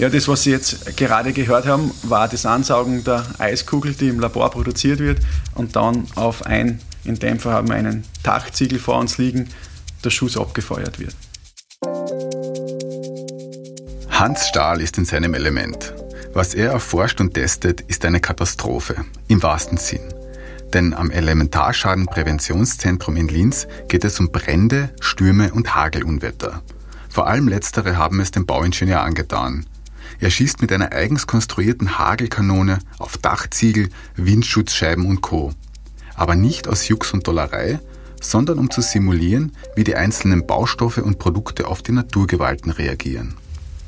Ja, das, was Sie jetzt gerade gehört haben, war das Ansaugen der Eiskugel, die im Labor produziert wird und dann auf ein, in dem Fall haben wir einen Tachziegel vor uns liegen, der Schuss abgefeuert wird. Hans Stahl ist in seinem Element. Was er erforscht und testet, ist eine Katastrophe, im wahrsten Sinn. Denn am Elementarschadenpräventionszentrum in Linz geht es um Brände, Stürme und Hagelunwetter. Vor allem letztere haben es dem Bauingenieur angetan. Er schießt mit einer eigens konstruierten Hagelkanone auf Dachziegel, Windschutzscheiben und Co. Aber nicht aus Jux und Dollerei, sondern um zu simulieren, wie die einzelnen Baustoffe und Produkte auf die Naturgewalten reagieren.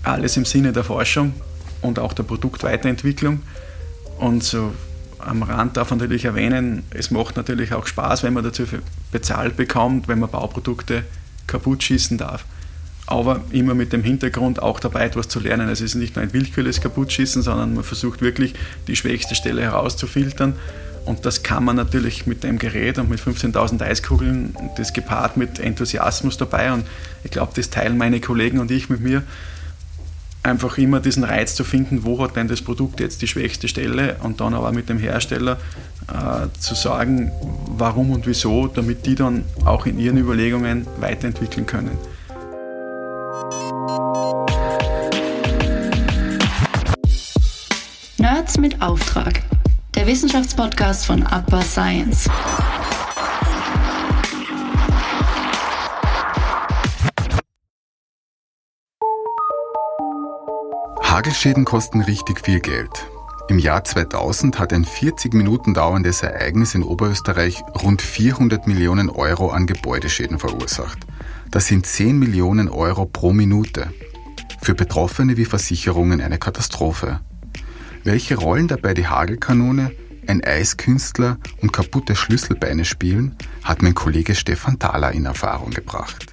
Alles im Sinne der Forschung und auch der Produktweiterentwicklung. Und so am Rand darf man natürlich erwähnen, es macht natürlich auch Spaß, wenn man dazu bezahlt bekommt, wenn man Bauprodukte kaputt schießen darf aber immer mit dem Hintergrund auch dabei etwas zu lernen. Es ist nicht nur ein willkürliches Kaputtschießen, sondern man versucht wirklich die schwächste Stelle herauszufiltern. Und das kann man natürlich mit dem Gerät und mit 15.000 Eiskugeln, das gepaart mit Enthusiasmus dabei. Und ich glaube, das teilen meine Kollegen und ich mit mir, einfach immer diesen Reiz zu finden, wo hat denn das Produkt jetzt die schwächste Stelle und dann aber mit dem Hersteller äh, zu sagen, warum und wieso, damit die dann auch in ihren Überlegungen weiterentwickeln können. Nerds mit Auftrag. Der Wissenschaftspodcast von Upper Science. Hagelschäden kosten richtig viel Geld. Im Jahr 2000 hat ein 40 Minuten dauerndes Ereignis in Oberösterreich rund 400 Millionen Euro an Gebäudeschäden verursacht. Das sind 10 Millionen Euro pro Minute. Für Betroffene wie Versicherungen eine Katastrophe. Welche Rollen dabei die Hagelkanone, ein Eiskünstler und kaputte Schlüsselbeine spielen, hat mein Kollege Stefan Thaler in Erfahrung gebracht.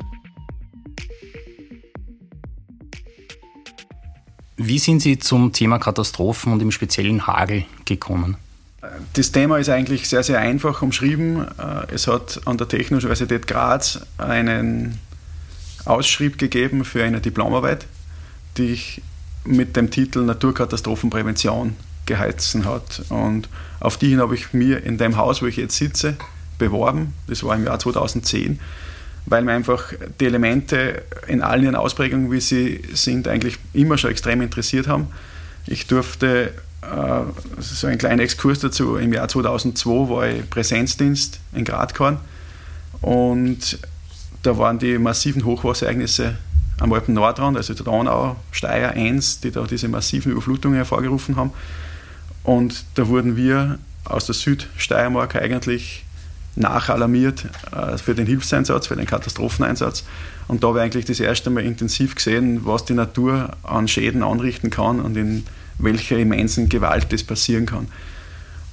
Wie sind Sie zum Thema Katastrophen und im speziellen Hagel gekommen? Das Thema ist eigentlich sehr, sehr einfach umschrieben. Es hat an der Technischen Universität Graz einen Ausschrieb gegeben für eine Diplomarbeit, die ich mit dem Titel Naturkatastrophenprävention geheißen hat. Und auf die hin habe ich mir in dem Haus, wo ich jetzt sitze, beworben. Das war im Jahr 2010, weil mir einfach die Elemente in allen ihren Ausprägungen, wie sie sind, eigentlich immer schon extrem interessiert haben. Ich durfte äh, so einen kleinen Exkurs dazu. Im Jahr 2002 war ich Präsenzdienst in Gradkorn und da waren die massiven Hochwasserereignisse am Alpen Nordrand, also der Donau, Steyr 1, die da diese massiven Überflutungen hervorgerufen haben. Und da wurden wir aus der Südsteiermark eigentlich nachalarmiert äh, für den Hilfseinsatz, für den Katastropheneinsatz. Und da habe ich eigentlich das erste Mal intensiv gesehen, was die Natur an Schäden anrichten kann und in welcher immensen Gewalt das passieren kann.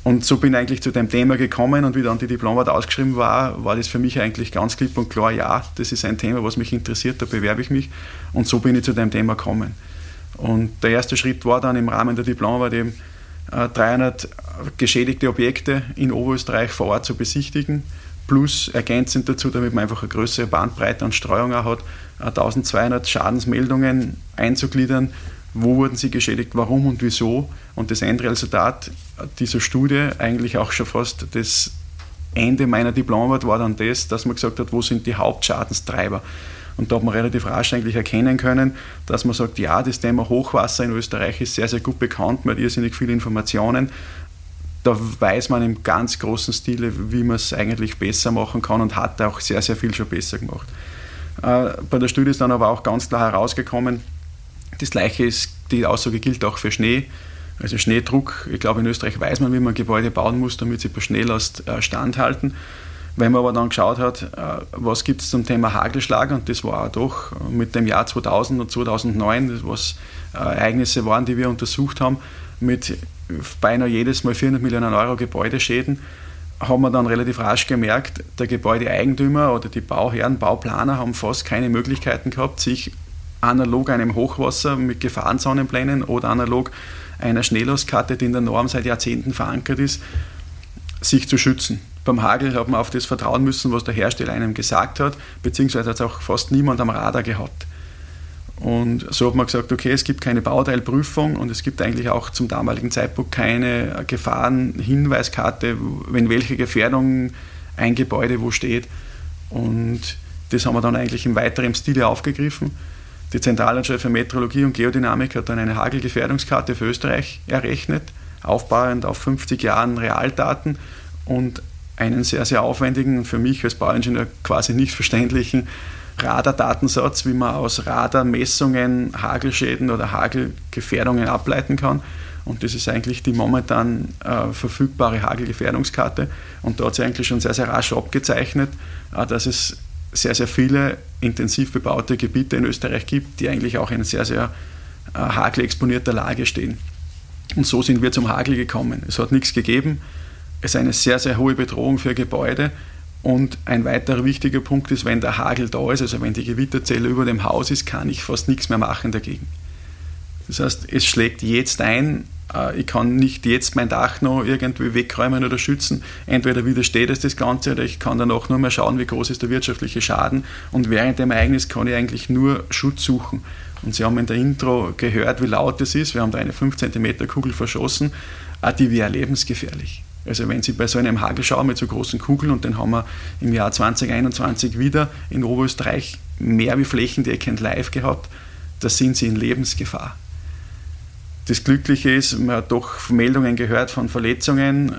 Und so bin ich eigentlich zu dem Thema gekommen und wie dann die Diplomarbeit ausgeschrieben war, war das für mich eigentlich ganz klipp und klar, ja, das ist ein Thema, was mich interessiert, da bewerbe ich mich. Und so bin ich zu dem Thema gekommen. Und der erste Schritt war dann im Rahmen der Diplomarbeit eben 300 äh, geschädigte Objekte in Oberösterreich vor Ort zu besichtigen, plus ergänzend dazu, damit man einfach eine größere Bandbreite an Streuung auch hat, 1200 Schadensmeldungen einzugliedern wo wurden sie geschädigt, warum und wieso. Und das Endresultat dieser Studie, eigentlich auch schon fast das Ende meiner Diplomarbeit, war dann das, dass man gesagt hat, wo sind die Hauptschadenstreiber. Und da hat man relativ rasch eigentlich erkennen können, dass man sagt, ja, das Thema Hochwasser in Österreich ist sehr, sehr gut bekannt, man hat irrsinnig viele Informationen. Da weiß man im ganz großen Stile, wie man es eigentlich besser machen kann und hat auch sehr, sehr viel schon besser gemacht. Äh, bei der Studie ist dann aber auch ganz klar herausgekommen, das gleiche ist, die Aussage gilt auch für Schnee. Also Schneedruck, ich glaube in Österreich weiß man, wie man Gebäude bauen muss, damit sie bei Schneelast äh, standhalten. Wenn man aber dann geschaut hat, äh, was gibt es zum Thema Hagelschlag, und das war doch mit dem Jahr 2000 und 2009, was äh, Ereignisse waren, die wir untersucht haben, mit beinahe jedes Mal 400 Millionen Euro Gebäudeschäden, haben wir dann relativ rasch gemerkt, der Gebäudeeigentümer oder die Bauherren, Bauplaner haben fast keine Möglichkeiten gehabt, sich analog einem Hochwasser mit Gefahrenzonenplänen oder analog einer Schnelllostkarte, die in der Norm seit Jahrzehnten verankert ist, sich zu schützen. Beim Hagel hat man auf das vertrauen müssen, was der Hersteller einem gesagt hat, beziehungsweise hat es auch fast niemand am Radar gehabt. Und so hat man gesagt, okay, es gibt keine Bauteilprüfung und es gibt eigentlich auch zum damaligen Zeitpunkt keine Gefahrenhinweiskarte, wenn welche Gefährdung ein Gebäude wo steht. Und das haben wir dann eigentlich im weiteren Stile aufgegriffen. Die Zentralanstalt für Meteorologie und Geodynamik hat dann eine Hagelgefährdungskarte für Österreich errechnet, aufbauend auf 50 Jahren Realdaten und einen sehr, sehr aufwendigen, für mich als Bauingenieur quasi nicht verständlichen Radardatensatz, wie man aus Radarmessungen Hagelschäden oder Hagelgefährdungen ableiten kann. Und das ist eigentlich die momentan äh, verfügbare Hagelgefährdungskarte. Und da hat sich eigentlich schon sehr, sehr rasch abgezeichnet, äh, dass es sehr, sehr viele intensiv bebaute Gebiete in Österreich gibt, die eigentlich auch in sehr, sehr äh, hagelexponierter Lage stehen. Und so sind wir zum Hagel gekommen. Es hat nichts gegeben. Es ist eine sehr, sehr hohe Bedrohung für Gebäude. Und ein weiterer wichtiger Punkt ist, wenn der Hagel da ist, also wenn die Gewitterzelle über dem Haus ist, kann ich fast nichts mehr machen dagegen. Das heißt, es schlägt jetzt ein, äh, ich kann nicht jetzt mein Dach noch irgendwie wegräumen oder schützen. Entweder widersteht es das Ganze oder ich kann danach nur mehr schauen, wie groß ist der wirtschaftliche Schaden. Und während dem Ereignis kann ich eigentlich nur Schutz suchen. Und Sie haben in der Intro gehört, wie laut es ist. Wir haben da eine 5 cm Kugel verschossen. Die wäre lebensgefährlich. Also wenn Sie bei so einem Hagel schauen mit so großen Kugeln, und den haben wir im Jahr 2021 wieder in Oberösterreich mehr wie flächendeckend live gehabt, da sind Sie in Lebensgefahr. Das Glückliche ist, man hat doch Meldungen gehört von Verletzungen,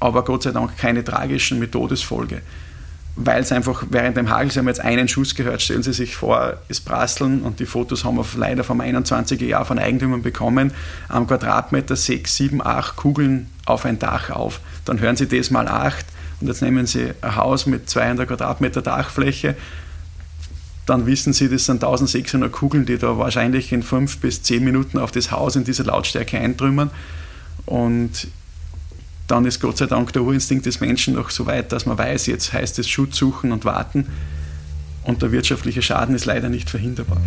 aber Gott sei Dank keine tragischen mit Todesfolge. Weil es einfach während dem Hagel, Sie haben jetzt einen Schuss gehört, stellen Sie sich vor, es prasseln und die Fotos haben wir leider vom 21er Jahr von Eigentümern bekommen, am Quadratmeter 6, 7, 8 Kugeln auf ein Dach auf. Dann hören Sie das mal 8 und jetzt nehmen Sie ein Haus mit 200 Quadratmeter Dachfläche dann wissen Sie, das sind 1600 Kugeln, die da wahrscheinlich in fünf bis zehn Minuten auf das Haus in dieser Lautstärke eintrümmern. Und dann ist Gott sei Dank der Urinstinkt des Menschen noch so weit, dass man weiß, jetzt heißt es Schutz suchen und warten. Und der wirtschaftliche Schaden ist leider nicht verhinderbar.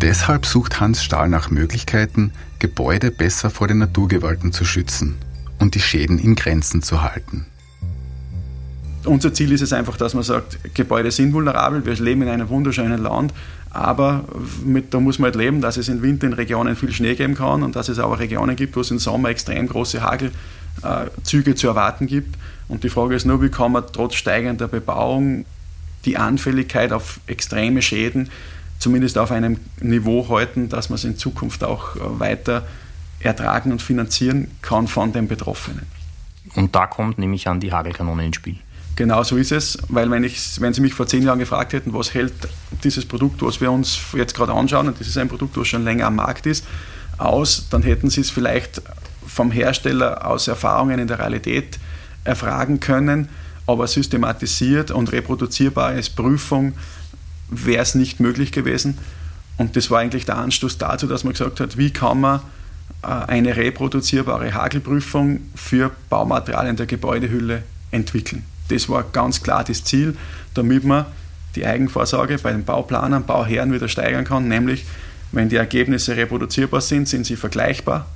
Deshalb sucht Hans Stahl nach Möglichkeiten, Gebäude besser vor den Naturgewalten zu schützen und die Schäden in Grenzen zu halten unser Ziel ist es einfach, dass man sagt, Gebäude sind vulnerabel, wir leben in einem wunderschönen Land, aber mit, da muss man halt leben, dass es im Winter in Regionen viel Schnee geben kann und dass es aber Regionen gibt, wo es im Sommer extrem große Hagelzüge zu erwarten gibt. Und die Frage ist nur, wie kann man trotz steigender Bebauung die Anfälligkeit auf extreme Schäden zumindest auf einem Niveau halten, dass man es in Zukunft auch weiter ertragen und finanzieren kann von den Betroffenen. Und da kommt nämlich an die Hagelkanone ins Spiel. Genau so ist es, weil wenn, ich, wenn Sie mich vor zehn Jahren gefragt hätten, was hält dieses Produkt, was wir uns jetzt gerade anschauen, und das ist ein Produkt, was schon länger am Markt ist, aus, dann hätten Sie es vielleicht vom Hersteller aus Erfahrungen in der Realität erfragen können, aber systematisiert und reproduzierbar als Prüfung wäre es nicht möglich gewesen. Und das war eigentlich der Anstoß dazu, dass man gesagt hat, wie kann man äh, eine reproduzierbare Hagelprüfung für Baumaterialien der Gebäudehülle entwickeln. Das war ganz klar das Ziel, damit man die Eigenvorsorge bei den Bauplanern, Bauherren wieder steigern kann, nämlich wenn die Ergebnisse reproduzierbar sind, sind sie vergleichbar.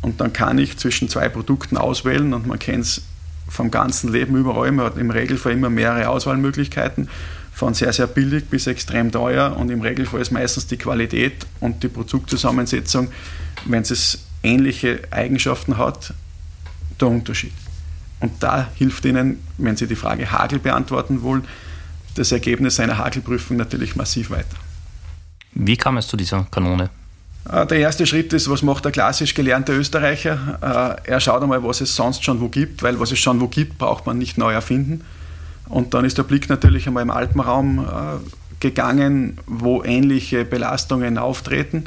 Und dann kann ich zwischen zwei Produkten auswählen und man kennt es vom ganzen Leben überall, man hat im Regelfall immer mehrere Auswahlmöglichkeiten, von sehr, sehr billig bis extrem teuer. Und im Regelfall ist meistens die Qualität und die Produktzusammensetzung, wenn es ähnliche Eigenschaften hat, der Unterschied. Und da hilft Ihnen, wenn Sie die Frage Hagel beantworten wollen, das Ergebnis einer Hagelprüfung natürlich massiv weiter. Wie kam es zu dieser Kanone? Äh, der erste Schritt ist, was macht der klassisch gelernte Österreicher? Äh, er schaut einmal, was es sonst schon wo gibt, weil was es schon wo gibt, braucht man nicht neu erfinden. Und dann ist der Blick natürlich einmal im Alpenraum äh, gegangen, wo ähnliche Belastungen auftreten.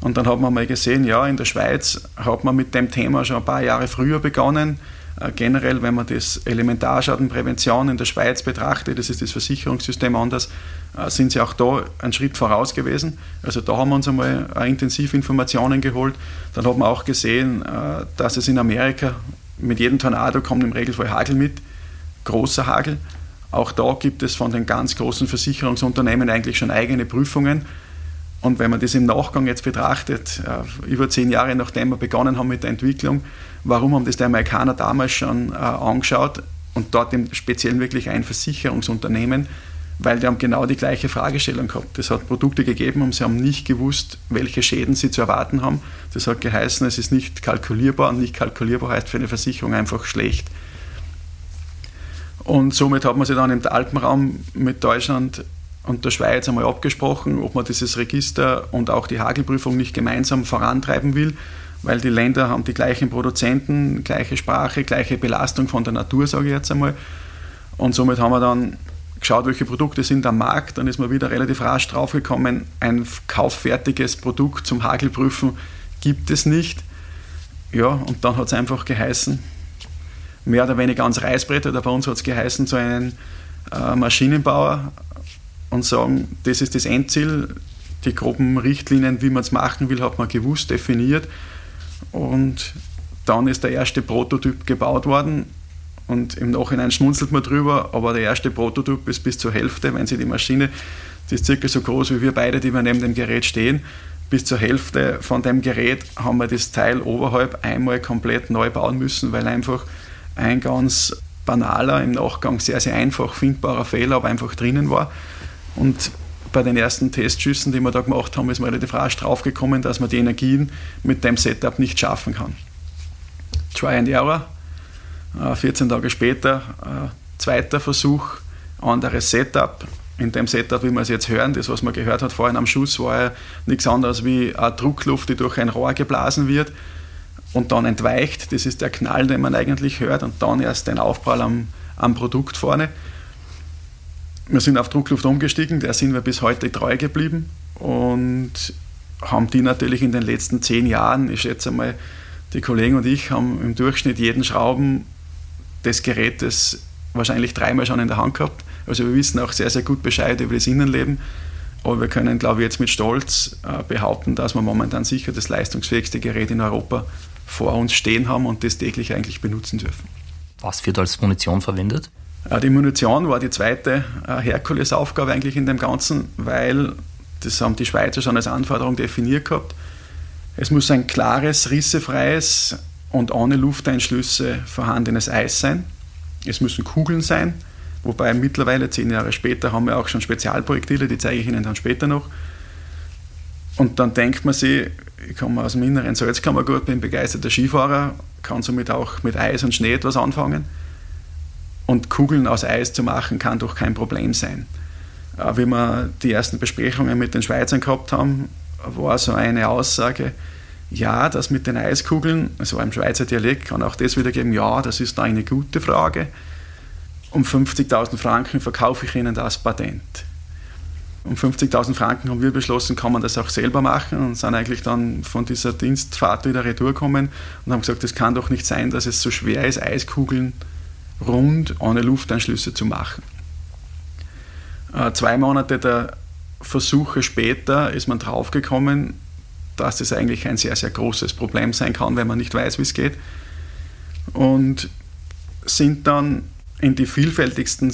Und dann hat man mal gesehen, ja, in der Schweiz hat man mit dem Thema schon ein paar Jahre früher begonnen. Äh, generell, wenn man das Elementarschadenprävention in der Schweiz betrachtet, das ist das Versicherungssystem anders, äh, sind sie auch da einen Schritt voraus gewesen. Also da haben wir uns einmal äh, intensiv Informationen geholt. Dann hat man auch gesehen, dass es in Amerika mit jedem Tornado kommt im Regelfall Hagel mit, großer Hagel. Auch da gibt es von den ganz großen Versicherungsunternehmen eigentlich schon eigene Prüfungen. Und wenn man das im Nachgang jetzt betrachtet, über zehn Jahre nachdem wir begonnen haben mit der Entwicklung, Warum haben das die Amerikaner damals schon äh, angeschaut und dort im Speziellen wirklich ein Versicherungsunternehmen, weil die haben genau die gleiche Fragestellung gehabt. Es hat Produkte gegeben und sie haben nicht gewusst, welche Schäden sie zu erwarten haben. Das hat geheißen, es ist nicht kalkulierbar und nicht kalkulierbar heißt für eine Versicherung einfach schlecht. Und somit hat man sich dann im Alpenraum mit Deutschland und der Schweiz einmal abgesprochen, ob man dieses Register und auch die Hagelprüfung nicht gemeinsam vorantreiben will, weil die Länder haben die gleichen Produzenten, gleiche Sprache, gleiche Belastung von der Natur, sage ich jetzt einmal. Und somit haben wir dann geschaut, welche Produkte sind am Markt. Dann ist man wieder relativ rasch draufgekommen, ein kauffertiges Produkt zum Hagelprüfen gibt es nicht. Ja, und dann hat es einfach geheißen, mehr oder weniger ans Reißbrett, oder bei uns hat es geheißen, zu einem äh, Maschinenbauer und sagen, das ist das Endziel, die groben Richtlinien, wie man es machen will, hat man gewusst, definiert. Und dann ist der erste Prototyp gebaut worden und im Nachhinein schmunzelt man drüber, aber der erste Prototyp ist bis zur Hälfte, wenn Sie die Maschine, die ist circa so groß wie wir beide, die wir neben dem Gerät stehen, bis zur Hälfte von dem Gerät haben wir das Teil oberhalb einmal komplett neu bauen müssen, weil einfach ein ganz banaler, im Nachgang sehr, sehr einfach findbarer Fehler aber einfach drinnen war. Und bei den ersten Testschüssen, die wir da gemacht haben, ist man relativ rasch draufgekommen, dass man die Energien mit dem Setup nicht schaffen kann. Try and Error, 14 äh, Tage später, äh, zweiter Versuch, anderes Setup. In dem Setup, wie wir es jetzt hören, das, was man gehört hat vorhin am Schuss, war ja nichts anderes wie eine Druckluft, die durch ein Rohr geblasen wird und dann entweicht. Das ist der Knall, den man eigentlich hört und dann erst den Aufprall am, am Produkt vorne. Wir sind auf Druckluft umgestiegen, der sind wir bis heute treu geblieben und haben die natürlich in den letzten zehn Jahren, ich schätze mal, die Kollegen und ich haben im Durchschnitt jeden Schrauben des Gerätes wahrscheinlich dreimal schon in der Hand gehabt. Also wir wissen auch sehr, sehr gut Bescheid über das Innenleben. Aber wir können, glaube ich, jetzt mit Stolz äh, behaupten, dass wir momentan sicher das leistungsfähigste Gerät in Europa vor uns stehen haben und das täglich eigentlich benutzen dürfen. Was wird als Munition verwendet? Äh, die Munition war die zweite äh, Herkulesaufgabe eigentlich in dem Ganzen, weil das haben die Schweizer schon als Anforderung definiert gehabt. Es muss ein klares, rissefreies, und ohne Lufteinschlüsse vorhandenes Eis sein. Es müssen Kugeln sein, wobei mittlerweile, zehn Jahre später, haben wir auch schon Spezialprojektile, die zeige ich Ihnen dann später noch. Und dann denkt man sich, ich komme aus dem inneren Salzkammergut, bin begeisterter Skifahrer, kann somit auch mit Eis und Schnee etwas anfangen. Und Kugeln aus Eis zu machen, kann doch kein Problem sein. Äh, wie wir die ersten Besprechungen mit den Schweizern gehabt haben, war so eine Aussage, ja, das mit den Eiskugeln, also im Schweizer Dialekt kann auch das wiedergeben, ja, das ist eine gute Frage. Um 50.000 Franken verkaufe ich Ihnen das Patent. Um 50.000 Franken haben wir beschlossen, kann man das auch selber machen und sind eigentlich dann von dieser Dienstfahrt wieder retour gekommen und haben gesagt, es kann doch nicht sein, dass es so schwer ist, Eiskugeln rund ohne Lufteinschlüsse zu machen. Äh, zwei Monate der Versuche später ist man draufgekommen, dass das eigentlich ein sehr, sehr großes Problem sein kann, wenn man nicht weiß, wie es geht. Und sind dann in die vielfältigsten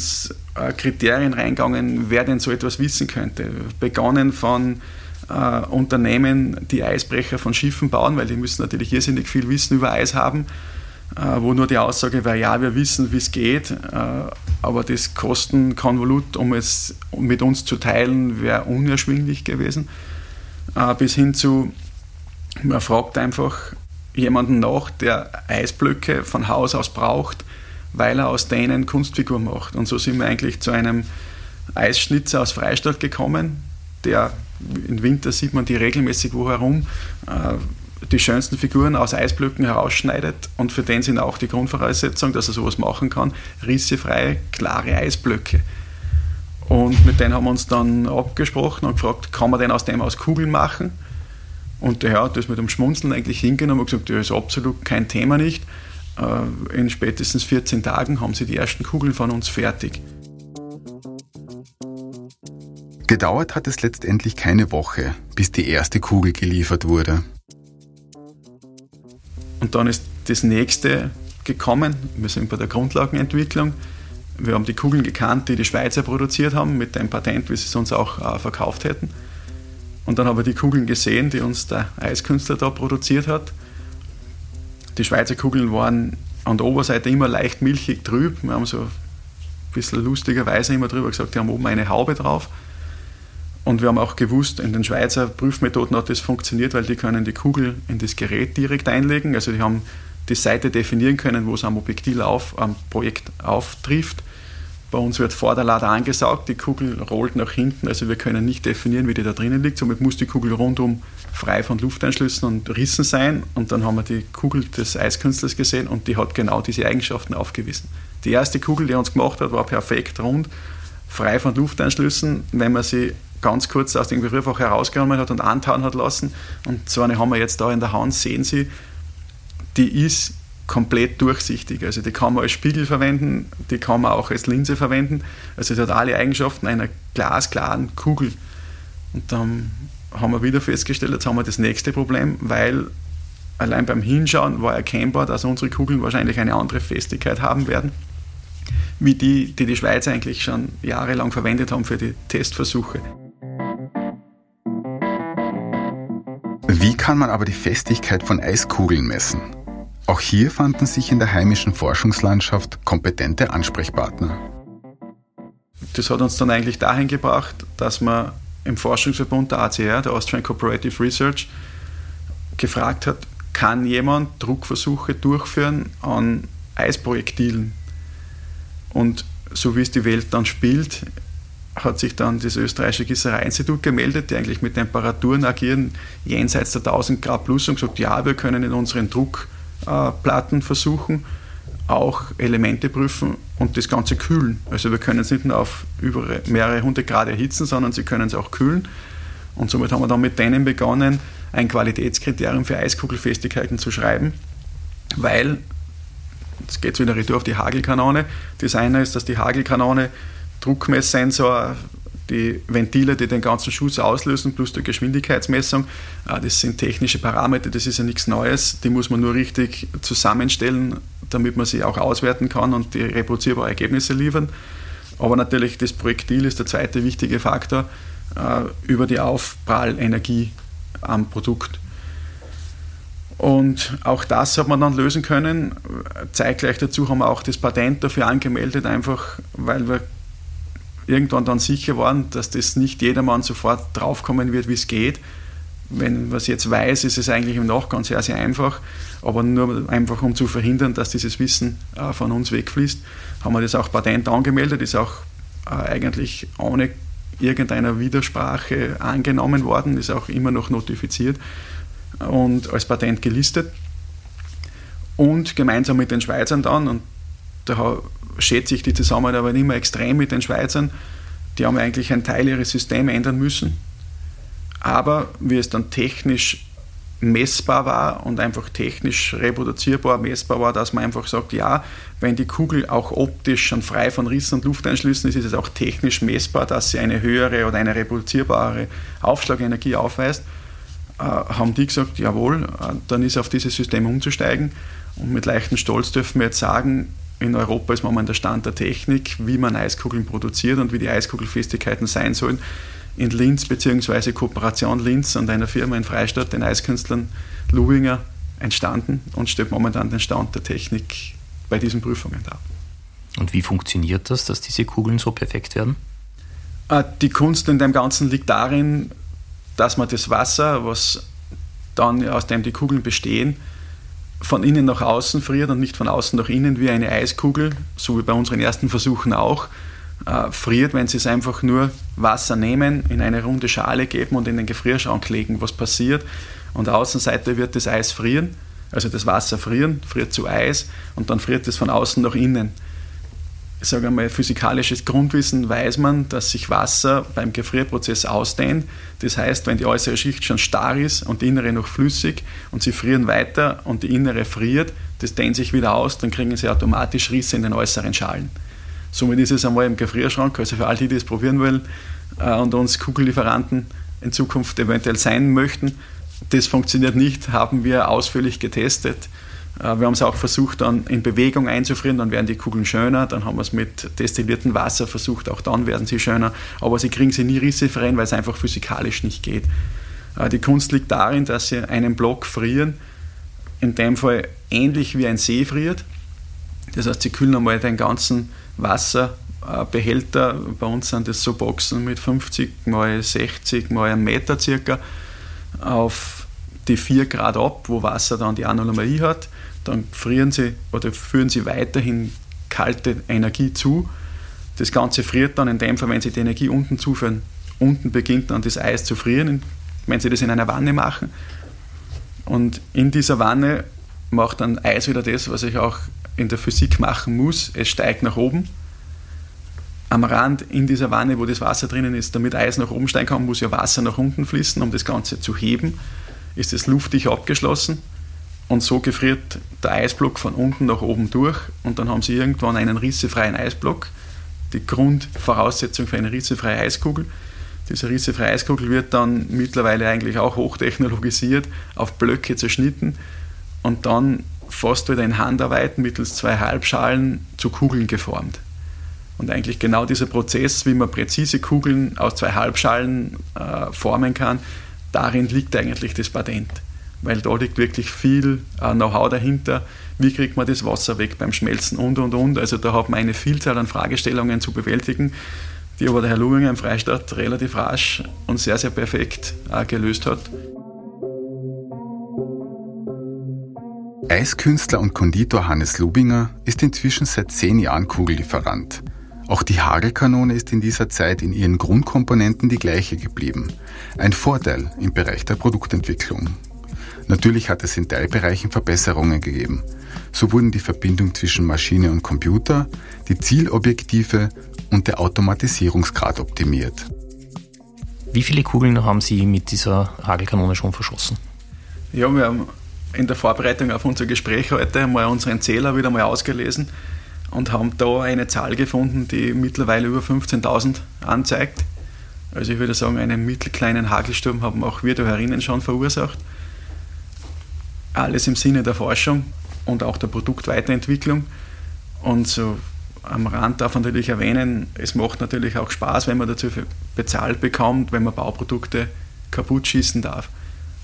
äh, Kriterien reingegangen, wer denn so etwas wissen könnte. Begonnen von äh, Unternehmen, die Eisbrecher von Schiffen bauen, weil die müssen natürlich irrsinnig viel Wissen über Eis haben, wo nur die Aussage war, ja, wir wissen, wie es geht, äh, aber das Kostenkonvolut, um es mit uns zu teilen, wäre unerschwinglich gewesen äh, bis hin zu, man fragt einfach jemanden nach, der Eisblöcke von Haus aus braucht, weil er aus denen Kunstfigur macht. Und so sind wir eigentlich zu einem Eisschnitzer aus Freistadt gekommen, der im Winter sieht man die regelmäßig wo herum, äh, die schönsten Figuren aus Eisblöcken herausschneidet und für den sind auch die Grundvoraussetzungen, dass er sowas machen kann, rissefreie, klare Eisblöcke. Und mit denen haben wir uns dann abgesprochen und gefragt, kann man denn aus dem aus Kugeln machen? Und der Herr hat das mit dem Schmunzeln eigentlich hingenommen und gesagt, ja, ist absolut kein Thema nicht. Äh, in spätestens 14 Tagen haben sie die ersten Kugeln von uns fertig. Gedauert hat es letztendlich keine Woche, bis die erste Kugel geliefert wurde. Und dann ist das nächste gekommen. Wir sind bei der Grundlagenentwicklung. Wir haben die Kugeln gekannt, die die Schweizer produziert haben, mit dem Patent, wie sie es uns auch äh, verkauft hätten. Und dann haben wir die Kugeln gesehen, die uns der Eiskünstler da produziert hat. Die Schweizer Kugeln waren an der Oberseite immer leicht milchig trüb. Wir haben so bisschen lustigerweise immer drüber gesagt, die haben oben eine Haube drauf. Und wir haben auch gewusst, in den Schweizer Prüfmethoden hat das funktioniert, weil die können die Kugel in das Gerät direkt einlegen. Also die haben die Seite definieren können, wo es am Objektiv auf, am Projekt auftrifft. Bei uns wird Vorderlader angesaugt, die Kugel rollt nach hinten, also wir können nicht definieren, wie die da drinnen liegt. Somit muss die Kugel rundum frei von Lufteinschlüssen und Rissen sein. Und dann haben wir die Kugel des Eiskünstlers gesehen und die hat genau diese Eigenschaften aufgewiesen. Die erste Kugel, die er uns gemacht hat, war perfekt rund, frei von Lufteinschlüssen. Wenn man sie ganz kurz aus dem Gerührfach herausgenommen hat und antauen hat lassen, und so eine haben wir jetzt da in der Hand, sehen Sie, die ist komplett durchsichtig. Also die kann man als Spiegel verwenden, die kann man auch als Linse verwenden. Also sie hat alle Eigenschaften einer glasklaren Kugel. Und dann haben wir wieder festgestellt, jetzt haben wir das nächste Problem, weil allein beim Hinschauen war erkennbar, dass unsere Kugeln wahrscheinlich eine andere Festigkeit haben werden, wie die, die die Schweiz eigentlich schon jahrelang verwendet haben für die Testversuche. Wie kann man aber die Festigkeit von Eiskugeln messen? Auch hier fanden sich in der heimischen Forschungslandschaft kompetente Ansprechpartner. Das hat uns dann eigentlich dahin gebracht, dass man im Forschungsverbund der ACR, der Austrian Cooperative Research, gefragt hat, kann jemand Druckversuche durchführen an Eisprojektilen? Und so wie es die Welt dann spielt, hat sich dann das österreichische Gießereiinstitut gemeldet, die eigentlich mit Temperaturen agieren jenseits der 1000 Grad plus und gesagt, ja, wir können in unseren Druck äh, Platten versuchen, auch Elemente prüfen und das Ganze kühlen. Also wir können es nicht nur auf über mehrere hundert Grad erhitzen, sondern sie können es auch kühlen. Und somit haben wir dann mit denen begonnen, ein Qualitätskriterium für Eiskugelfestigkeiten zu schreiben, weil, jetzt geht es wieder retour auf die Hagelkanone, das eine ist, dass die Hagelkanone Druckmesssensor die Ventile, die den ganzen Schuss auslösen, plus die Geschwindigkeitsmessung. Ah, das sind technische Parameter, das ist ja nichts Neues. Die muss man nur richtig zusammenstellen, damit man sie auch auswerten kann und die reproduzierbare Ergebnisse liefern. Aber natürlich das Projektil ist der zweite wichtige Faktor äh, über die Aufprallenergie am Produkt. Und auch das hat man dann lösen können. Zeitgleich dazu haben wir auch das Patent dafür angemeldet, einfach weil wir irgendwann dann sicher waren, dass das nicht jedermann sofort draufkommen wird, wie es geht. Wenn man es jetzt weiß, ist es eigentlich im Nachgang sehr, sehr einfach. Aber nur einfach, um zu verhindern, dass dieses Wissen äh, von uns wegfließt, haben wir das auch Patent angemeldet, ist auch äh, eigentlich ohne irgendeiner Widersprache angenommen worden, ist auch immer noch notifiziert und als Patent gelistet. Und gemeinsam mit den Schweizern dann, und da schätze ich die Zusammenarbeit mehr extrem mit den Schweizern. Die haben eigentlich einen Teil ihres Systems ändern müssen. Aber wie es dann technisch messbar war und einfach technisch reproduzierbar, messbar war, dass man einfach sagt, ja, wenn die Kugel auch optisch schon frei von Rissen und Lufteinschlüssen ist, ist es auch technisch messbar, dass sie eine höhere oder eine reproduzierbare Aufschlagenergie aufweist, äh, haben die gesagt, jawohl, äh, dann ist auf dieses System umzusteigen. Und mit leichtem Stolz dürfen wir jetzt sagen, in Europa ist momentan der Stand der Technik, wie man Eiskugeln produziert und wie die Eiskugelfestigkeiten sein sollen. In Linz bzw. Kooperation Linz und einer Firma in Freistadt, den Eiskünstlern Lubinger, entstanden und stellt momentan den Stand der Technik bei diesen Prüfungen dar. Und wie funktioniert das, dass diese Kugeln so perfekt werden? Äh, die Kunst in dem Ganzen liegt darin, dass man das Wasser, was dann aus dem die Kugeln bestehen, von innen nach außen friert und nicht von außen nach innen wie eine Eiskugel, so wie bei unseren ersten Versuchen auch, äh, friert, wenn Sie es einfach nur Wasser nehmen, in eine runde Schale geben und in den Gefrierschrank legen. Was passiert? Und Außenseite wird das Eis frieren, also das Wasser frieren, friert zu Eis und dann friert es von außen nach innen sage einmal, physikalisches Grundwissen weiß man, dass sich Wasser beim Gefrierprozess ausdehnt. Das heißt, wenn die äußere Schicht schon starr ist und die innere noch flüssig und sie frieren weiter und die innere friert, das dehnt sich wieder aus, dann kriegen sie automatisch Risse in den äußeren Schalen. Somit ist es einmal im Gefrierschrank, also für alle, die das probieren wollen äh, und uns Kugellieferanten in Zukunft eventuell sein möchten, das funktioniert nicht, haben wir ausführlich getestet wir haben es auch versucht, dann in Bewegung einzufrieren, dann werden die Kugeln schöner. Dann haben wir es mit destilliertem Wasser versucht, auch dann werden sie schöner. Aber sie kriegen sie nie rissefrei, weil es einfach physikalisch nicht geht. Äh, die Kunst liegt darin, dass sie einen Block frieren, in dem Fall ähnlich wie ein See friert. Das heißt, sie kühlen einmal den ganzen Wasser, äh, Behälter, bei uns sind das so Boxen mit 50 mal 60 mal 1 Meter circa, auf die 4 Grad ab, wo Wasser dann die Anomalie hat. Dann frieren sie oder führen sie weiterhin kalte Energie zu. Das Ganze friert dann in dem Fall, wenn sie die Energie unten zuführen. Unten beginnt dann das Eis zu frieren, wenn sie das in einer Wanne machen. Und in dieser Wanne macht dann Eis wieder das, was ich auch in der Physik machen muss. Es steigt nach oben. Am Rand in dieser Wanne, wo das Wasser drinnen ist, damit Eis nach oben steigen kann, muss ja Wasser nach unten fließen, um das Ganze zu heben. Ist es luftdicht abgeschlossen und so gefriert der Eisblock von unten nach oben durch und dann haben sie irgendwann einen rissefreien Eisblock. Die Grundvoraussetzung für eine rissefreie Eiskugel. Diese rissefreie Eiskugel wird dann mittlerweile eigentlich auch hochtechnologisiert, auf Blöcke zerschnitten und dann fast wieder in Handarbeit mittels zwei Halbschalen zu Kugeln geformt. Und eigentlich genau dieser Prozess, wie man präzise Kugeln aus zwei Halbschalen äh, formen kann, darin liegt eigentlich das Patent. Weil da liegt wirklich viel äh, Know-how dahinter. Wie kriegt man das Wasser weg beim Schmelzen und und und. Also da hat man eine Vielzahl an Fragestellungen zu bewältigen, die aber der Herr Luginger im Freistaat relativ rasch und sehr, sehr perfekt äh, gelöst hat. Eiskünstler und Konditor Hannes Lubinger ist inzwischen seit zehn Jahren Kugellieferant. Auch die Hagelkanone ist in dieser Zeit in ihren Grundkomponenten die gleiche geblieben. Ein Vorteil im Bereich der Produktentwicklung. Natürlich hat es in Teilbereichen Verbesserungen gegeben. So wurden die Verbindung zwischen Maschine und Computer, die Zielobjektive und der Automatisierungsgrad optimiert. Wie viele Kugeln haben Sie mit dieser Hagelkanone schon verschossen? Ja, wir haben in der Vorbereitung auf unser Gespräch heute mal unseren Zähler wieder mal ausgelesen und haben da eine Zahl gefunden, die mittlerweile über 15.000 anzeigt. Also ich würde sagen, einen mittelkleinen Hagelsturm haben auch wir da herinnen schon verursacht. Alles im Sinne der Forschung und auch der Produktweiterentwicklung. Und so am Rand darf man natürlich erwähnen, es macht natürlich auch Spaß, wenn man dazu bezahlt bekommt, wenn man Bauprodukte kaputt schießen darf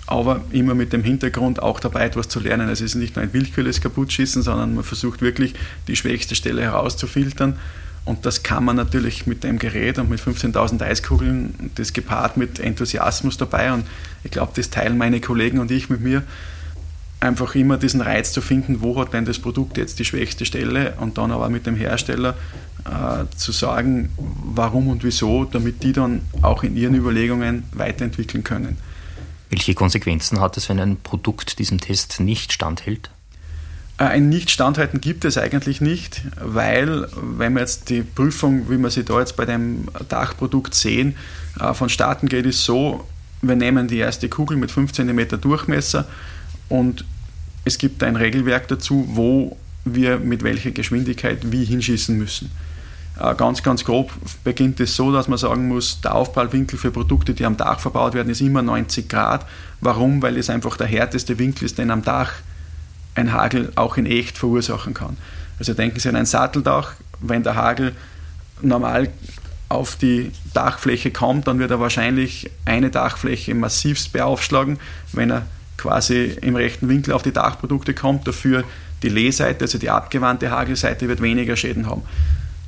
aber immer mit dem Hintergrund auch dabei etwas zu lernen. Es ist nicht nur ein willkürliches Kaputtschießen, sondern man versucht wirklich die schwächste Stelle herauszufiltern. Und das kann man natürlich mit dem Gerät und mit 15.000 Eiskugeln, das gepaart mit Enthusiasmus dabei. Und ich glaube, das teilen meine Kollegen und ich mit mir, einfach immer diesen Reiz zu finden, wo hat denn das Produkt jetzt die schwächste Stelle und dann aber mit dem Hersteller äh, zu sagen, warum und wieso, damit die dann auch in ihren Überlegungen weiterentwickeln können. Welche Konsequenzen hat es, wenn ein Produkt diesem Test nicht standhält? Äh, ein Nicht-Standhalten gibt es eigentlich nicht, weil, wenn wir jetzt die Prüfung, wie wir sie da jetzt bei dem Dachprodukt sehen, äh, vonstatten geht, ist so, wir nehmen die erste Kugel mit 5 cm Durchmesser und es gibt ein Regelwerk dazu, wo wir mit welcher Geschwindigkeit wie hinschießen müssen. Äh, ganz, ganz grob beginnt es so, dass man sagen muss, der Aufprallwinkel für Produkte, die am Dach verbaut werden, ist immer 90 Grad. Warum? Weil es einfach der härteste Winkel ist, den am Dach ein Hagel auch in echt verursachen kann. Also denken Sie an ein Satteldach, wenn der Hagel normal auf die Dachfläche kommt, dann wird er wahrscheinlich eine Dachfläche massivst beaufschlagen. Wenn er quasi im rechten Winkel auf die Dachprodukte kommt, dafür die Lehseite, also die abgewandte Hagelseite, wird weniger Schäden haben.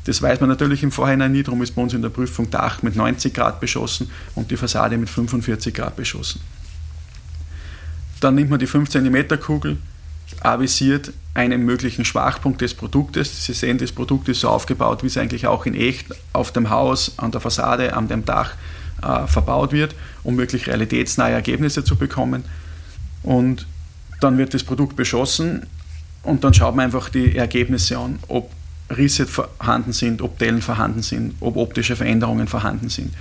Das weiß man natürlich im Vorhinein nie, darum ist bei uns in der Prüfung Dach mit 90 Grad beschossen und die Fassade mit 45 Grad beschossen. Dann nimmt man die 5 cm Kugel, avisiert einen möglichen Schwachpunkt des Produktes. Sie sehen, das Produkt ist so aufgebaut, wie es eigentlich auch in echt auf dem Haus, an der Fassade, an dem Dach äh, verbaut wird, um wirklich realitätsnahe Ergebnisse zu bekommen. Und dann wird das Produkt beschossen und dann schaut man einfach die Ergebnisse an, ob Risse vorhanden sind, ob Dellen vorhanden sind, ob optische Veränderungen vorhanden sind.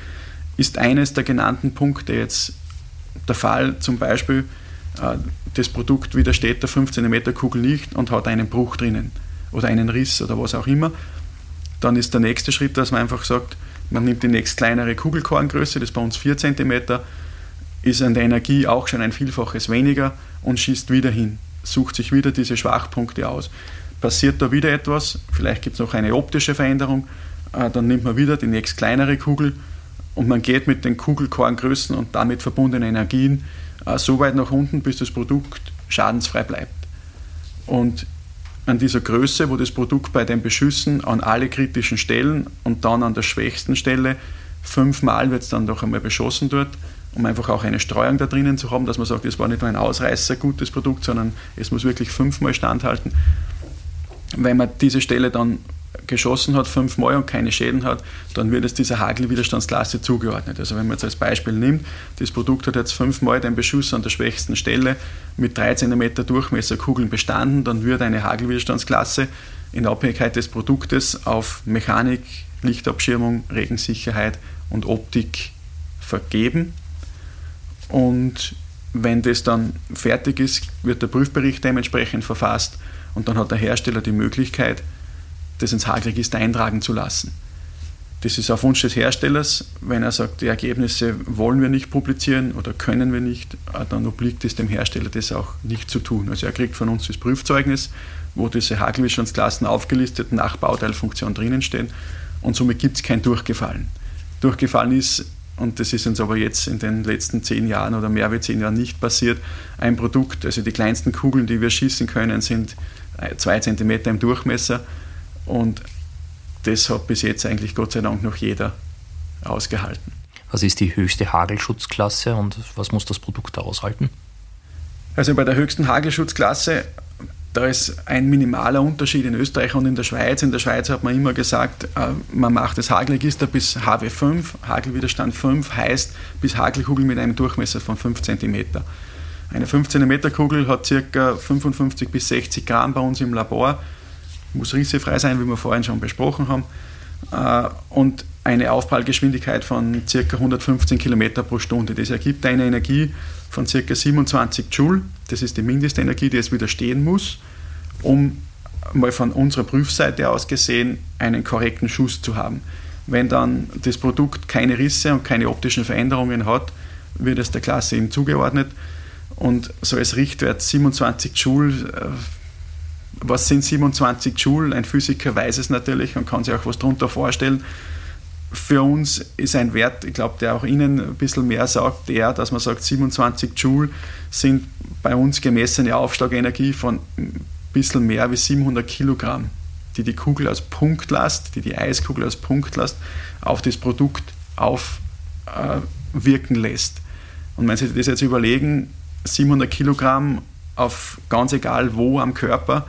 Ist eines der genannten Punkte jetzt der Fall, zum Beispiel äh, das Produkt widersteht der 5 cm Kugel nicht und hat einen Bruch drinnen oder einen Riss oder was auch immer, dann ist der nächste Schritt, dass man einfach sagt, man nimmt die nächst kleinere Kugelkorngröße, das ist bei uns 4 cm, ist an der Energie auch schon ein Vielfaches weniger und schießt wieder hin, sucht sich wieder diese Schwachpunkte aus passiert da wieder etwas, vielleicht gibt es noch eine optische Veränderung, äh, dann nimmt man wieder die nächst kleinere Kugel und man geht mit den Kugelkorngrößen und damit verbundenen Energien äh, so weit nach unten, bis das Produkt schadensfrei bleibt. Und an dieser Größe, wo das Produkt bei den Beschüssen an alle kritischen Stellen und dann an der schwächsten Stelle fünfmal wird es dann doch einmal beschossen dort, um einfach auch eine Streuung da drinnen zu haben, dass man sagt, es war nicht nur ein Ausreißer, gutes Produkt, sondern es muss wirklich fünfmal standhalten. Wenn man diese Stelle dann geschossen hat, fünfmal und keine Schäden hat, dann wird es dieser Hagelwiderstandsklasse zugeordnet. Also wenn man jetzt als Beispiel nimmt, das Produkt hat jetzt fünfmal den Beschuss an der schwächsten Stelle mit 3 cm Durchmesser Kugeln bestanden, dann wird eine Hagelwiderstandsklasse in Abhängigkeit des Produktes auf Mechanik, Lichtabschirmung, Regensicherheit und Optik vergeben. Und wenn das dann fertig ist, wird der Prüfbericht dementsprechend verfasst und dann hat der Hersteller die Möglichkeit, das ins Hagelregister eintragen zu lassen. Das ist auf Wunsch des Herstellers. Wenn er sagt, die Ergebnisse wollen wir nicht publizieren oder können wir nicht, äh, dann obliegt es dem Hersteller, das auch nicht zu tun. Also er kriegt von uns das Prüfzeugnis, wo diese Hagelwiderstandsklassen aufgelistet nach Bauteilfunktion drinnen stehen und somit gibt es kein Durchgefallen. Durchgefallen ist, und das ist uns aber jetzt in den letzten zehn Jahren oder mehr als zehn Jahren nicht passiert, ein Produkt, also die kleinsten Kugeln, die wir schießen können, sind äh, zwei Zentimeter im Durchmesser und das hat bis jetzt eigentlich Gott sei Dank noch jeder ausgehalten. Was ist die höchste Hagelschutzklasse und was muss das Produkt aushalten? Also bei der höchsten Hagelschutzklasse, da ist ein minimaler Unterschied in Österreich und in der Schweiz. In der Schweiz hat man immer gesagt, äh, man macht das Hagelregister bis HW5, Hagelwiderstand 5 heißt bis Hagelkugel mit einem Durchmesser von 5 cm. Eine 5 cm Kugel hat ca. 55 bis 60 Gramm bei uns im Labor muss rissefrei sein, wie wir vorhin schon besprochen haben. Äh, und eine Aufprallgeschwindigkeit von ca. 115 km pro Stunde. Das ergibt eine Energie von ca. 27 Joule. Das ist die Mindestenergie, die es widerstehen muss, um mal von unserer Prüfseite aus gesehen einen korrekten Schuss zu haben. Wenn dann das Produkt keine Risse und keine optischen Veränderungen hat, wird es der Klasse eben zugeordnet. Und so als Richtwert 27 Joule äh, was sind 27 Joule? Ein Physiker weiß es natürlich und kann sich auch was darunter vorstellen. Für uns ist ein Wert, ich glaube, der auch Ihnen ein bisschen mehr sagt, der, dass man sagt, 27 Joule sind bei uns gemessene Aufschlagenergie von ein bisschen mehr wie 700 Kilogramm, die die Kugel als Punktlast, die die Eiskugel als Punktlast auf das Produkt aufwirken äh, lässt. Und wenn Sie das jetzt überlegen, 700 Kilogramm auf ganz egal wo am Körper,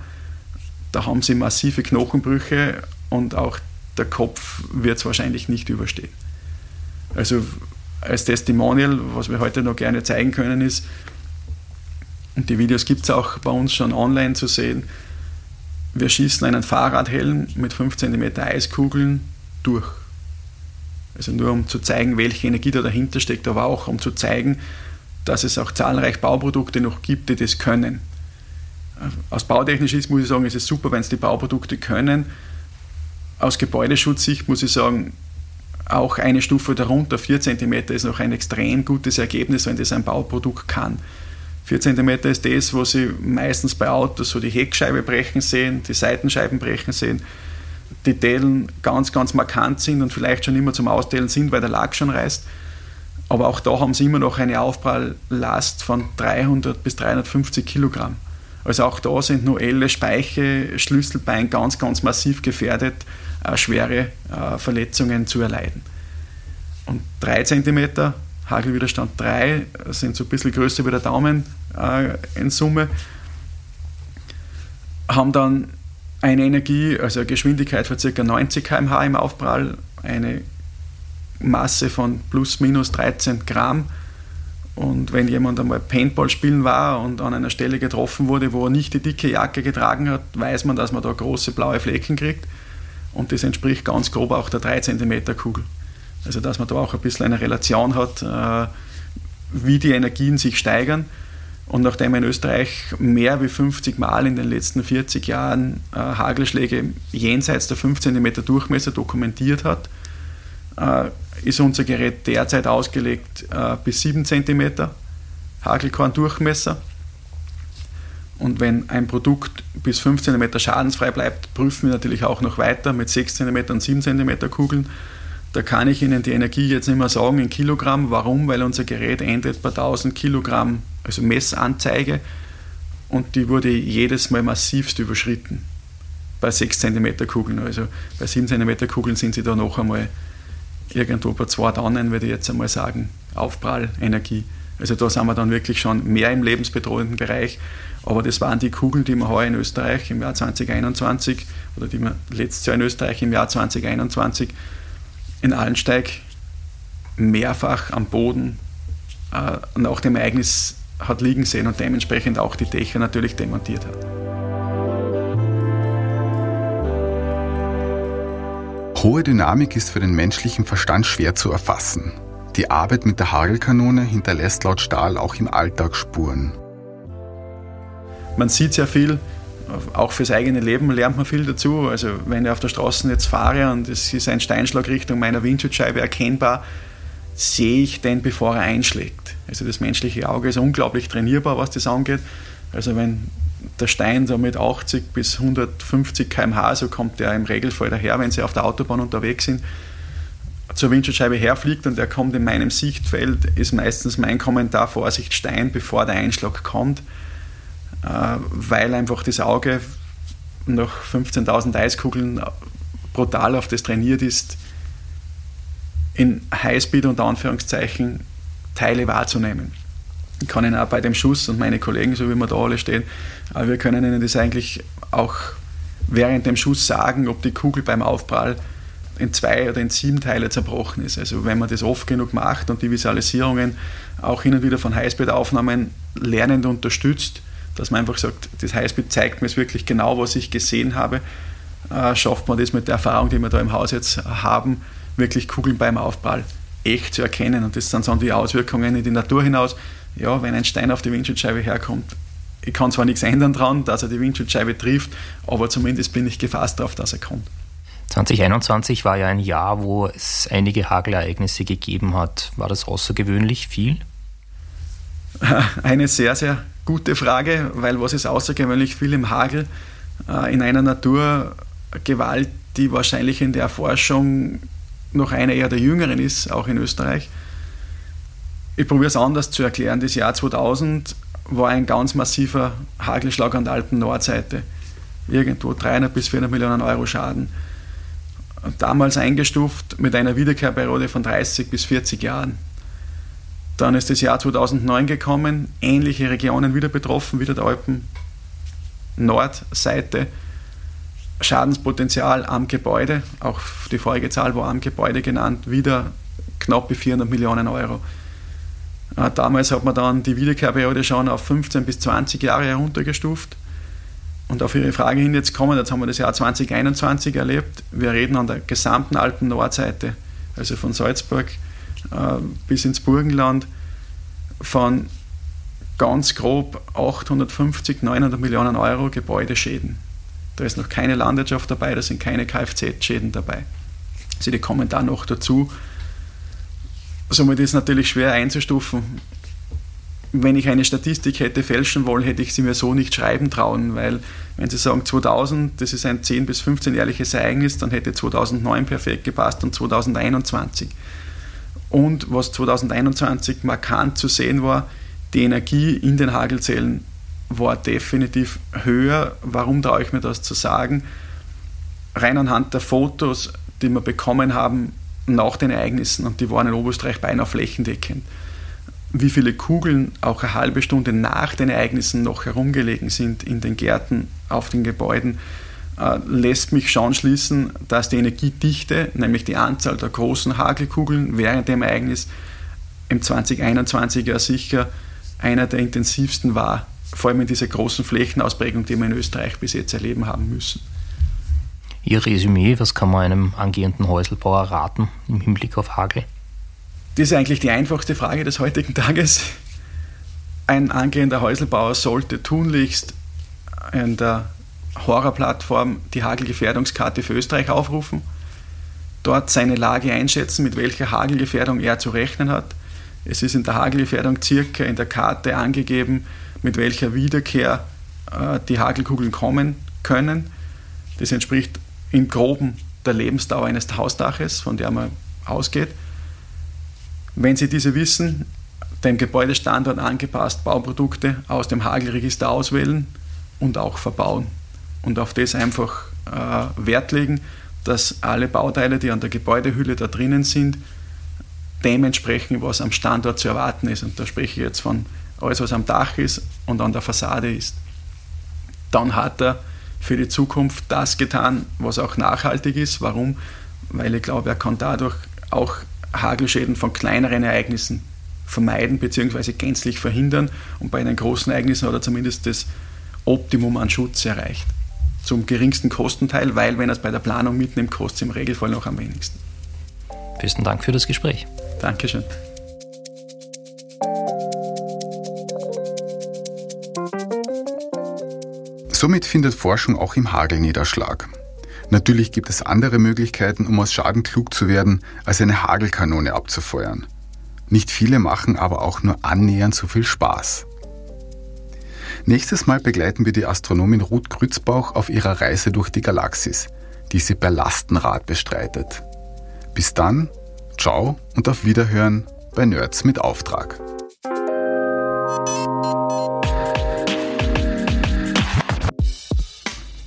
da haben sie massive Knochenbrüche und auch der Kopf wird es wahrscheinlich nicht überstehen. Also als Testimonial, was wir heute noch gerne zeigen können, ist, und die Videos gibt es auch bei uns schon online zu sehen, wir schießen einen Fahrradhelm mit 5 cm Eiskugeln durch. Also nur um zu zeigen, welche Energie da dahinter steckt, aber auch um zu zeigen, dass es auch zahlreiche Bauprodukte noch gibt, die das können aus bautechnischer Sicht muss ich sagen, es ist super, wenn es die Bauprodukte können. Aus Gebäudeschutzsicht muss ich sagen, auch eine Stufe darunter, 4 cm, ist noch ein extrem gutes Ergebnis, wenn das ein Bauprodukt kann. 4 cm ist das, wo Sie meistens bei Autos so die Heckscheibe brechen sehen, die Seitenscheiben brechen sehen, die Dellen ganz, ganz markant sind und vielleicht schon immer zum Ausdehlen sind, weil der Lack schon reißt. Aber auch da haben Sie immer noch eine Aufpralllast von 300 bis 350 Kilogramm. Also auch da sind Noelle, Speiche, Schlüsselbein ganz, ganz massiv gefährdet, äh, schwere äh, Verletzungen zu erleiden. Und 3 cm, Hagelwiderstand 3, sind so ein bisschen größer wie der Daumen äh, in Summe, haben dann eine Energie, also eine Geschwindigkeit von ca. 90 km/h im Aufprall, eine Masse von plus minus 13 Gramm und wenn jemand einmal Paintball spielen war und an einer Stelle getroffen wurde, wo er nicht die dicke Jacke getragen hat, weiß man, dass man da große blaue Flecken kriegt. Und das entspricht ganz grob auch der 3 cm Kugel. Also dass man da auch ein bisschen eine Relation hat, äh, wie die Energien sich steigern. Und nachdem in Österreich mehr wie 50 Mal in den letzten 40 Jahren äh, Hagelschläge jenseits der 5 cm Durchmesser dokumentiert hat, äh, ist unser Gerät derzeit ausgelegt äh, bis 7 cm Hagelkorn-Durchmesser. Und wenn ein Produkt bis 5 cm schadensfrei bleibt, prüfen wir natürlich auch noch weiter mit 6 cm und 7 cm Kugeln. Da kann ich Ihnen die Energie jetzt nicht mehr sagen in Kilogramm. Warum? Weil unser Gerät endet bei 1000 Kilogramm, also Messanzeige. und die wurde jedes Mal massivst überschritten. Bei 6 cm Kugeln. Also bei 7 cm Kugeln sind sie da noch einmal irgendwo bei 2 Tonnen, würde ich jetzt einmal sagen, Aufprallenergie. Also da sind wir dann wirklich schon mehr im lebensbedrohenden Bereich. Aber das waren die Kugeln, die wir heuer in Österreich im Jahr 2021 oder die wir letztes Jahr in Österreich im Jahr 2021 in Allensteig mehrfach am Boden äh, nach dem Ereignis hat liegen sehen und dementsprechend auch die Dächer natürlich demontiert hat. Hohe Dynamik ist für den menschlichen Verstand schwer zu erfassen. Die Arbeit mit der Hagelkanone hinterlässt laut Stahl auch im Alltag Spuren. Man sieht sehr viel, auch fürs eigene Leben lernt man viel dazu. Also wenn ich auf der Straße jetzt fahre und es ist ein Steinschlag Richtung meiner Windschutzscheibe erkennbar, sehe ich den, bevor er einschlägt. Also das menschliche Auge ist unglaublich trainierbar, was das angeht. Also wenn der Stein so mit 80 bis 150 km/h, so kommt der im Regelfall daher, wenn sie auf der Autobahn unterwegs sind, zur Windschutzscheibe herfliegt und er kommt in meinem Sichtfeld, ist meistens mein Kommentar Vorsicht Stein, bevor der Einschlag kommt, äh, weil einfach das Auge nach 15.000 Eiskugeln brutal auf das trainiert ist, in Highspeed unter Anführungszeichen Teile wahrzunehmen. Ich kann Ihnen auch bei dem Schuss und meine Kollegen, so wie wir da alle stehen, aber wir können Ihnen das eigentlich auch während dem Schuss sagen, ob die Kugel beim Aufprall in zwei oder in sieben Teile zerbrochen ist. Also wenn man das oft genug macht und die Visualisierungen auch hin und wieder von Highspeed-Aufnahmen lernend unterstützt, dass man einfach sagt, das Highspeed zeigt mir jetzt wirklich genau, was ich gesehen habe, äh, schafft man das mit der Erfahrung, die wir da im Haus jetzt haben, wirklich Kugeln beim Aufprall echt zu erkennen. Und das sind dann die Auswirkungen in die Natur hinaus. Ja, wenn ein Stein auf die Windschutzscheibe herkommt, ich kann zwar nichts ändern daran, dass er die Windschutzscheibe trifft, aber zumindest bin ich gefasst darauf, dass er kommt. 2021 war ja ein Jahr, wo es einige Hagelereignisse gegeben hat. War das außergewöhnlich viel? Eine sehr, sehr gute Frage, weil was ist außergewöhnlich viel im Hagel? Äh, in einer Naturgewalt, die wahrscheinlich in der Forschung noch eine eher der jüngeren ist, auch in Österreich. Ich probiere es anders zu erklären. Das Jahr 2000 war ein ganz massiver Hagelschlag an der alten Nordseite. Irgendwo 300 bis 400 Millionen Euro Schaden. Damals eingestuft mit einer Wiederkehrperiode von 30 bis 40 Jahren. Dann ist das Jahr 2009 gekommen, ähnliche Regionen wieder betroffen, wieder der Alpen Nordseite. Schadenspotenzial am Gebäude, auch die vorige Zahl war am Gebäude genannt, wieder knappe 400 Millionen Euro. Äh, damals hat man dann die Wiederkehrperiode schon auf 15 bis 20 Jahre heruntergestuft. Und auf Ihre Frage hin jetzt kommen, jetzt haben wir das Jahr 2021 erlebt. Wir reden an der gesamten alten Nordseite, also von Salzburg äh, bis ins Burgenland, von ganz grob 850, 900 Millionen Euro Gebäudeschäden. Da ist noch keine Landwirtschaft dabei, da sind keine Kfz-Schäden dabei. Also die kommen da noch dazu. Somit ist es natürlich schwer einzustufen. Wenn ich eine Statistik hätte fälschen wollen, hätte ich sie mir so nicht schreiben trauen, weil wenn Sie sagen 2000, das ist ein 10- bis 15-jähriges Ereignis, dann hätte 2009 perfekt gepasst und 2021. Und was 2021 markant zu sehen war, die Energie in den Hagelzellen war definitiv höher. Warum traue ich mir das zu sagen? Rein anhand der Fotos, die wir bekommen haben nach den Ereignissen, und die waren in Oberösterreich beinahe flächendeckend, wie viele Kugeln auch eine halbe Stunde nach den Ereignissen noch herumgelegen sind in den Gärten, auf den Gebäuden, äh, lässt mich schon schließen, dass die Energiedichte, nämlich die Anzahl der großen Hagelkugeln während dem Ereignis im 2021 ja sicher einer der intensivsten war, vor allem in dieser großen Flächenausprägung, die wir in Österreich bis jetzt erleben haben müssen. Ihr Resümee, was kann man einem angehenden Häuselbauer raten im Hinblick auf Hagel? Das ist eigentlich die einfachste Frage des heutigen Tages. Ein angehender Häuselbauer sollte tunlichst in der Horrorplattform die Hagelgefährdungskarte für Österreich aufrufen, dort seine Lage einschätzen, mit welcher Hagelgefährdung er zu rechnen hat. Es ist in der Hagelgefährdung circa in der Karte angegeben, mit welcher Wiederkehr äh, die Hagelkugeln kommen können. Das entspricht im Groben der Lebensdauer eines Hausdaches, von der man ausgeht. Wenn Sie diese wissen, dem Gebäudestandort angepasst Bauprodukte aus dem Hagelregister auswählen und auch verbauen. Und auf das einfach äh, Wert legen, dass alle Bauteile, die an der Gebäudehülle da drinnen sind, dementsprechend, was am Standort zu erwarten ist. Und da spreche ich jetzt von alles, was am Dach ist und an der Fassade ist. Dann hat er für die Zukunft das getan, was auch nachhaltig ist. Warum? Weil ich glaube, er kann dadurch auch Hagelschäden von kleineren Ereignissen vermeiden bzw. gänzlich verhindern und bei einen großen Ereignissen hat er zumindest das Optimum an Schutz erreicht. Zum geringsten Kostenteil, weil wenn er es bei der Planung mitnimmt, kostet es im Regelfall noch am wenigsten. Besten Dank für das Gespräch. Dankeschön. Somit findet Forschung auch im Hagelniederschlag. Natürlich gibt es andere Möglichkeiten, um aus Schaden klug zu werden, als eine Hagelkanone abzufeuern. Nicht viele machen aber auch nur annähernd so viel Spaß. Nächstes Mal begleiten wir die Astronomin Ruth Grützbauch auf ihrer Reise durch die Galaxis, die sie per Lastenrad bestreitet. Bis dann, ciao und auf Wiederhören bei Nerds mit Auftrag.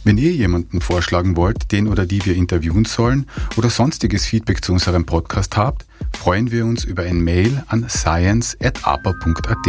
Wenn ihr jemanden vorschlagen wollt, den oder die wir interviewen sollen oder sonstiges Feedback zu unserem Podcast habt, freuen wir uns über ein Mail an science.apa.at.